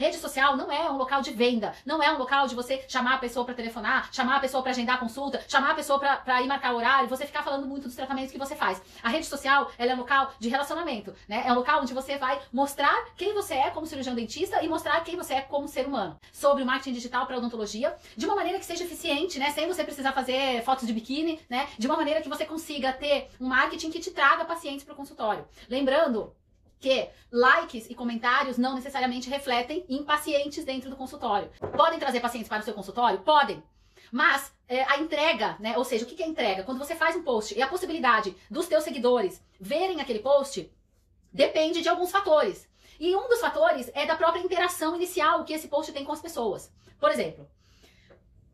Rede social não é um local de venda, não é um local de você chamar a pessoa para telefonar, chamar a pessoa para agendar consulta, chamar a pessoa para ir marcar horário, você ficar falando muito dos tratamentos que você faz. A rede social ela é um local de relacionamento, né? É um local onde você vai mostrar quem você é como cirurgião dentista e mostrar quem você é como ser humano. Sobre o marketing digital para odontologia, de uma maneira que seja eficiente, né? Sem você precisar fazer fotos de biquíni, né? De uma maneira que você consiga ter um marketing que te traga pacientes para o consultório. Lembrando que likes e comentários não necessariamente refletem em pacientes dentro do consultório. Podem trazer pacientes para o seu consultório? Podem. Mas é, a entrega, né? Ou seja, o que é entrega? Quando você faz um post e a possibilidade dos teus seguidores verem aquele post, depende de alguns fatores. E um dos fatores é da própria interação inicial que esse post tem com as pessoas. Por exemplo,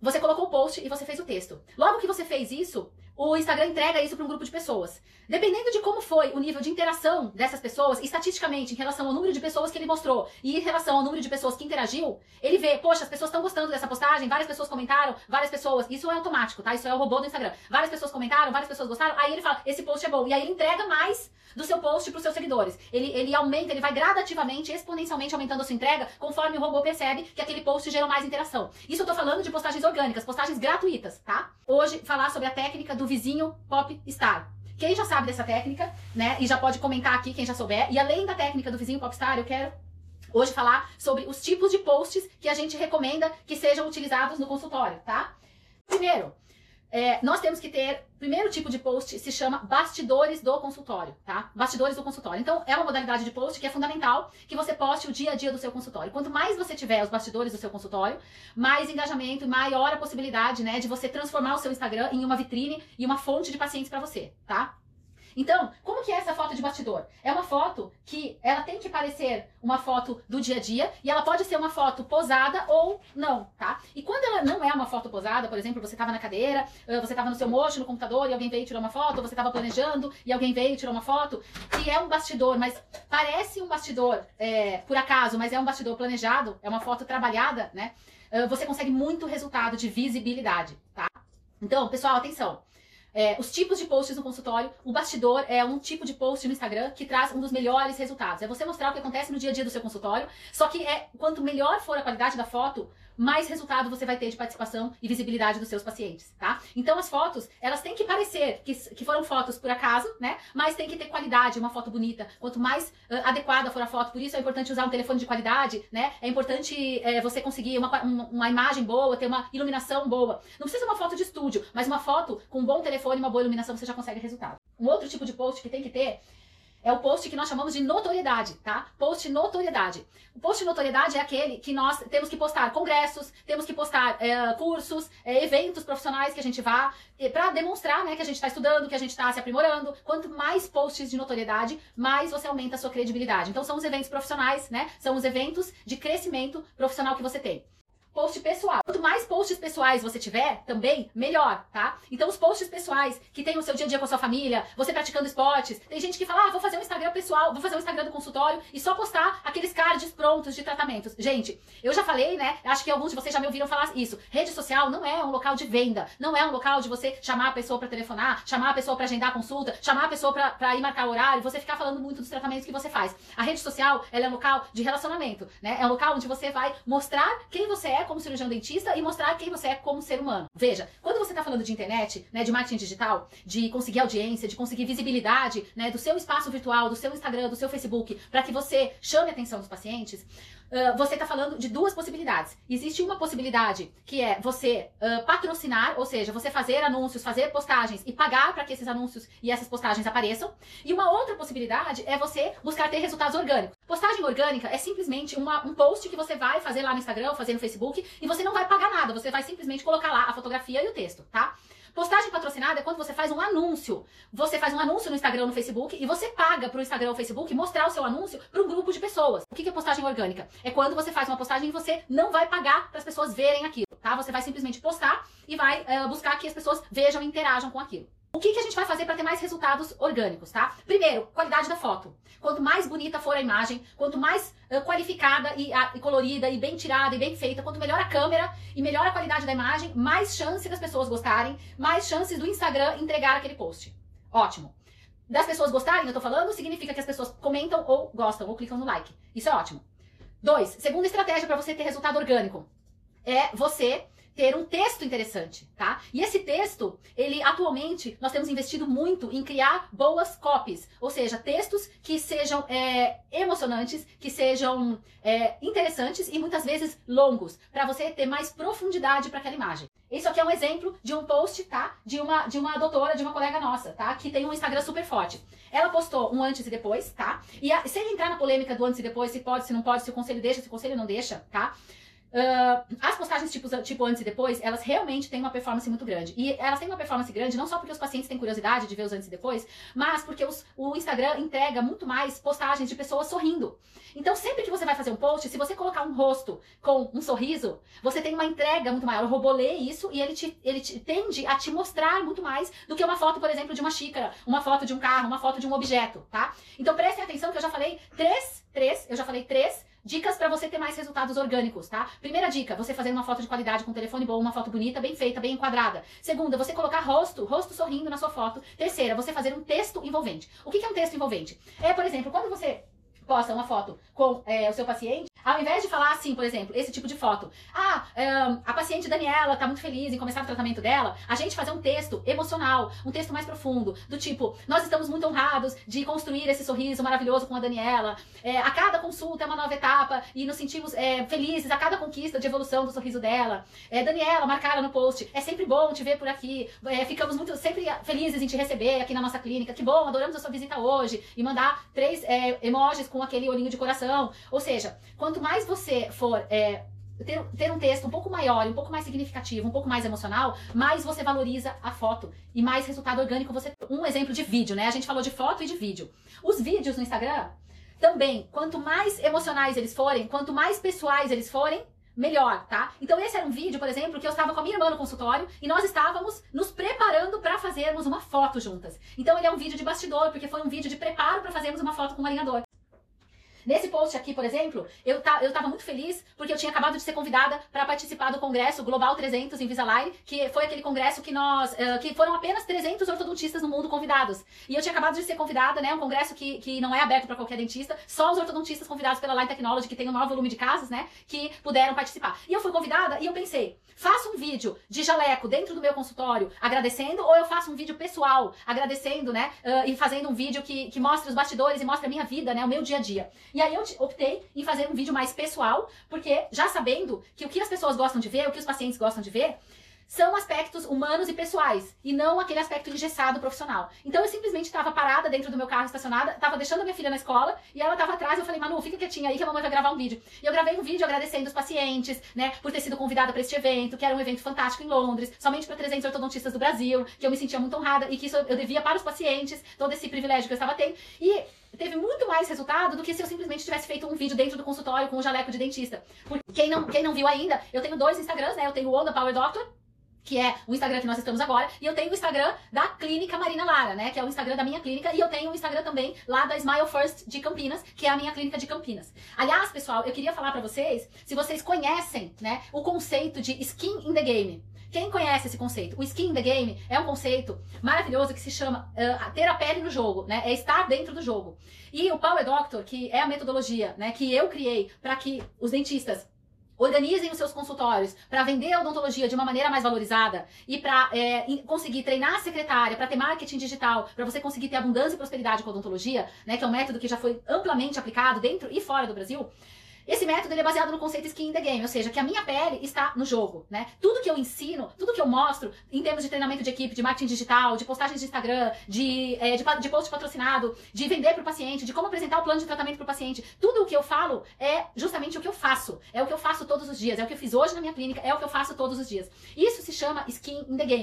você colocou o post e você fez o texto. Logo que você fez isso, o Instagram entrega isso para um grupo de pessoas. Dependendo de como foi o nível de interação dessas pessoas, estatisticamente, em relação ao número de pessoas que ele mostrou e em relação ao número de pessoas que interagiu, ele vê, poxa, as pessoas estão gostando dessa postagem, várias pessoas comentaram, várias pessoas. Isso é automático, tá? Isso é o robô do Instagram. Várias pessoas comentaram, várias pessoas gostaram. Aí ele fala, esse post é bom. E aí ele entrega mais do seu post para os seus seguidores. Ele, ele aumenta, ele vai gradativamente, exponencialmente aumentando a sua entrega, conforme o robô percebe que aquele post gerou mais interação. Isso eu tô falando de postagens orgânicas, postagens gratuitas, tá? Hoje, falar sobre a técnica do vizinho pop star. Quem já sabe dessa técnica, né? E já pode comentar aqui quem já souber. E além da técnica do vizinho popstar, eu quero hoje falar sobre os tipos de posts que a gente recomenda que sejam utilizados no consultório, tá? Primeiro, é, nós temos que ter, primeiro tipo de post se chama bastidores do consultório, tá? Bastidores do consultório. Então, é uma modalidade de post que é fundamental que você poste o dia a dia do seu consultório. Quanto mais você tiver os bastidores do seu consultório, mais engajamento maior a possibilidade, né, de você transformar o seu Instagram em uma vitrine e uma fonte de pacientes para você, tá? Então, como que é essa foto de bastidor? É uma foto que ela tem que parecer uma foto do dia a dia e ela pode ser uma foto posada ou não, tá? E quando ela não é uma foto posada, por exemplo, você estava na cadeira, você estava no seu mocho no computador e alguém veio tirar uma foto, você estava planejando e alguém veio tirar uma foto, que é um bastidor, mas parece um bastidor é, por acaso, mas é um bastidor planejado, é uma foto trabalhada, né? Você consegue muito resultado de visibilidade, tá? Então, pessoal, atenção. É, os tipos de posts no consultório, o bastidor é um tipo de post no Instagram que traz um dos melhores resultados. É você mostrar o que acontece no dia a dia do seu consultório, só que é quanto melhor for a qualidade da foto, mais resultado você vai ter de participação e visibilidade dos seus pacientes, tá? Então as fotos, elas têm que parecer que, que foram fotos por acaso, né? Mas tem que ter qualidade, uma foto bonita. Quanto mais uh, adequada for a foto, por isso é importante usar um telefone de qualidade, né? É importante é, você conseguir uma, uma, imagem boa, ter uma iluminação boa. Não precisa uma foto de estúdio, mas uma foto com um bom telefone e uma boa iluminação você já consegue resultado. Um outro tipo de post que tem que ter é o post que nós chamamos de notoriedade, tá? Post notoriedade. O post notoriedade é aquele que nós temos que postar congressos, temos que postar é, cursos, é, eventos profissionais que a gente vá, para demonstrar né, que a gente está estudando, que a gente está se aprimorando. Quanto mais posts de notoriedade, mais você aumenta a sua credibilidade. Então são os eventos profissionais, né? São os eventos de crescimento profissional que você tem post pessoal. Quanto mais posts pessoais você tiver, também, melhor, tá? Então, os posts pessoais que tem o seu dia a dia com a sua família, você praticando esportes, tem gente que fala, ah, vou fazer um Instagram pessoal, vou fazer um Instagram do consultório e só postar aqueles cards prontos de tratamentos. Gente, eu já falei, né? Acho que alguns de vocês já me ouviram falar isso. Rede social não é um local de venda, não é um local de você chamar a pessoa para telefonar, chamar a pessoa para agendar consulta, chamar a pessoa para ir marcar horário, você ficar falando muito dos tratamentos que você faz. A rede social, ela é um local de relacionamento, né? É um local onde você vai mostrar quem você é como cirurgião dentista e mostrar quem você é como ser humano. Veja, quando você está falando de internet, né, de marketing digital, de conseguir audiência, de conseguir visibilidade, né, do seu espaço virtual, do seu Instagram, do seu Facebook, para que você chame a atenção dos pacientes, Uh, você está falando de duas possibilidades. Existe uma possibilidade que é você uh, patrocinar, ou seja, você fazer anúncios, fazer postagens e pagar para que esses anúncios e essas postagens apareçam. E uma outra possibilidade é você buscar ter resultados orgânicos. Postagem orgânica é simplesmente uma, um post que você vai fazer lá no Instagram, fazer no Facebook, e você não vai pagar nada, você vai simplesmente colocar lá a fotografia e o texto, tá? Postagem patrocinada é quando você faz um anúncio. Você faz um anúncio no Instagram ou no Facebook e você paga pro Instagram ou Facebook mostrar o seu anúncio para um grupo de pessoas. O que é postagem orgânica? É quando você faz uma postagem e você não vai pagar para as pessoas verem aquilo, tá? Você vai simplesmente postar e vai uh, buscar que as pessoas vejam e interajam com aquilo. O que, que a gente vai fazer para ter mais resultados orgânicos, tá? Primeiro, qualidade da foto. Quanto mais bonita for a imagem, quanto mais qualificada e, a, e, colorida e bem tirada e bem feita, quanto melhor a câmera e melhor a qualidade da imagem, mais chance das pessoas gostarem, mais chances do Instagram entregar aquele post. Ótimo. Das pessoas gostarem, eu tô falando, significa que as pessoas comentam ou gostam ou clicam no like. Isso é ótimo. Dois, segunda estratégia para você ter resultado orgânico é você ter um texto interessante, tá? E esse texto, ele atualmente nós temos investido muito em criar boas copies, ou seja, textos que sejam é, emocionantes, que sejam é, interessantes e muitas vezes longos, para você ter mais profundidade para aquela imagem. Isso aqui é um exemplo de um post, tá? De uma, de uma doutora, de uma colega nossa, tá? Que tem um Instagram super forte. Ela postou um antes e depois, tá? E a, sem entrar na polêmica do antes e depois, se pode, se não pode, se o conselho deixa, se o conselho não deixa, tá? Uh, as postagens tipo, tipo antes e depois, elas realmente têm uma performance muito grande. E elas têm uma performance grande não só porque os pacientes têm curiosidade de ver os antes e depois, mas porque os, o Instagram entrega muito mais postagens de pessoas sorrindo. Então, sempre que você vai fazer um post, se você colocar um rosto com um sorriso, você tem uma entrega muito maior. O robô lê isso e ele, te, ele te, tende a te mostrar muito mais do que uma foto, por exemplo, de uma xícara, uma foto de um carro, uma foto de um objeto, tá? Então, prestem atenção que eu já falei três, três, eu já falei três Dicas para você ter mais resultados orgânicos, tá? Primeira dica, você fazer uma foto de qualidade com um telefone bom, uma foto bonita, bem feita, bem enquadrada. Segunda, você colocar rosto, rosto sorrindo na sua foto. Terceira, você fazer um texto envolvente. O que é um texto envolvente? É, por exemplo, quando você posta uma foto com é, o seu paciente, ao invés de falar assim, por exemplo, esse tipo de foto, ah, a paciente Daniela tá muito feliz em começar o tratamento dela, a gente fazer um texto emocional, um texto mais profundo, do tipo, nós estamos muito honrados de construir esse sorriso maravilhoso com a Daniela, é, a cada consulta é uma nova etapa e nos sentimos é, felizes a cada conquista de evolução do sorriso dela. É, Daniela, marcar no post, é sempre bom te ver por aqui, é, ficamos muito sempre felizes em te receber aqui na nossa clínica, que bom, adoramos a sua visita hoje, e mandar três é, emojis com aquele olhinho de coração. Ou seja, quanto mais você for é, ter, ter, um texto um pouco maior, um pouco mais significativo, um pouco mais emocional, mais você valoriza a foto e mais resultado orgânico você. Um exemplo de vídeo, né? A gente falou de foto e de vídeo. Os vídeos no Instagram também, quanto mais emocionais eles forem, quanto mais pessoais eles forem, melhor, tá? Então esse era um vídeo, por exemplo, que eu estava com a minha irmã no consultório e nós estávamos nos preparando para fazermos uma foto juntas. Então ele é um vídeo de bastidor, porque foi um vídeo de preparo para fazermos uma foto com um alinhador. Nesse post aqui, por exemplo, eu, tá, eu tava muito feliz porque eu tinha acabado de ser convidada para participar do congresso Global 300 em Invisalign, que foi aquele congresso que nós, uh, que foram apenas 300 ortodontistas no mundo convidados. E eu tinha acabado de ser convidada, né, um congresso que, que não é aberto para qualquer dentista, só os ortodontistas convidados pela Line Technology, que tem um maior volume de casos, né, que puderam participar. E eu fui convidada e eu pensei, faço um vídeo de jaleco dentro do meu consultório agradecendo ou eu faço um vídeo pessoal agradecendo, né, uh, e fazendo um vídeo que, que mostre os bastidores e mostre a minha vida, né, o meu dia a dia. E aí eu optei em fazer um vídeo mais pessoal, porque já sabendo que o que as pessoas gostam de ver, o que os pacientes gostam de ver, são aspectos humanos e pessoais, e não aquele aspecto engessado profissional. Então eu simplesmente estava parada dentro do meu carro estacionada, estava deixando a minha filha na escola, e ela estava atrás, eu falei, Manu, fica quietinha aí que a mamãe vai gravar um vídeo. E eu gravei um vídeo agradecendo os pacientes, né, por ter sido convidada para este evento, que era um evento fantástico em Londres, somente para 300 ortodontistas do Brasil, que eu me sentia muito honrada e que isso eu devia para os pacientes, todo esse privilégio que eu estava tendo. E teve muito mais resultado do que se eu simplesmente tivesse feito um vídeo dentro do consultório com um jaleco de dentista. Porque quem não, quem não viu ainda, eu tenho dois Instagrams, né? Eu tenho o Onda Power Doctor, que é o Instagram que nós estamos agora, e eu tenho o Instagram da Clínica Marina Lara, né, que é o Instagram da minha clínica, e eu tenho o Instagram também lá da Smile First de Campinas, que é a minha clínica de Campinas. Aliás, pessoal, eu queria falar para vocês, se vocês conhecem, né, o conceito de skin in the game. Quem conhece esse conceito? O skin in the game é um conceito maravilhoso que se chama uh, ter a pele no jogo, né? É estar dentro do jogo. E o Power Doctor, que é a metodologia, né, que eu criei para que os dentistas Organizem os seus consultórios para vender a odontologia de uma maneira mais valorizada e para é, conseguir treinar a secretária, para ter marketing digital, para você conseguir ter abundância e prosperidade com a odontologia, né, que é um método que já foi amplamente aplicado dentro e fora do Brasil. Esse método é baseado no conceito skin in the game, ou seja, que a minha pele está no jogo, né? Tudo que eu ensino, tudo que eu mostro em termos de treinamento de equipe, de marketing digital, de postagens de Instagram, de, é, de, de post patrocinado, de vender para o paciente, de como apresentar o plano de tratamento para o paciente, tudo o que eu falo é justamente o que eu faço. É o que eu faço todos os dias, é o que eu fiz hoje na minha clínica, é o que eu faço todos os dias. Isso se chama skin in the game.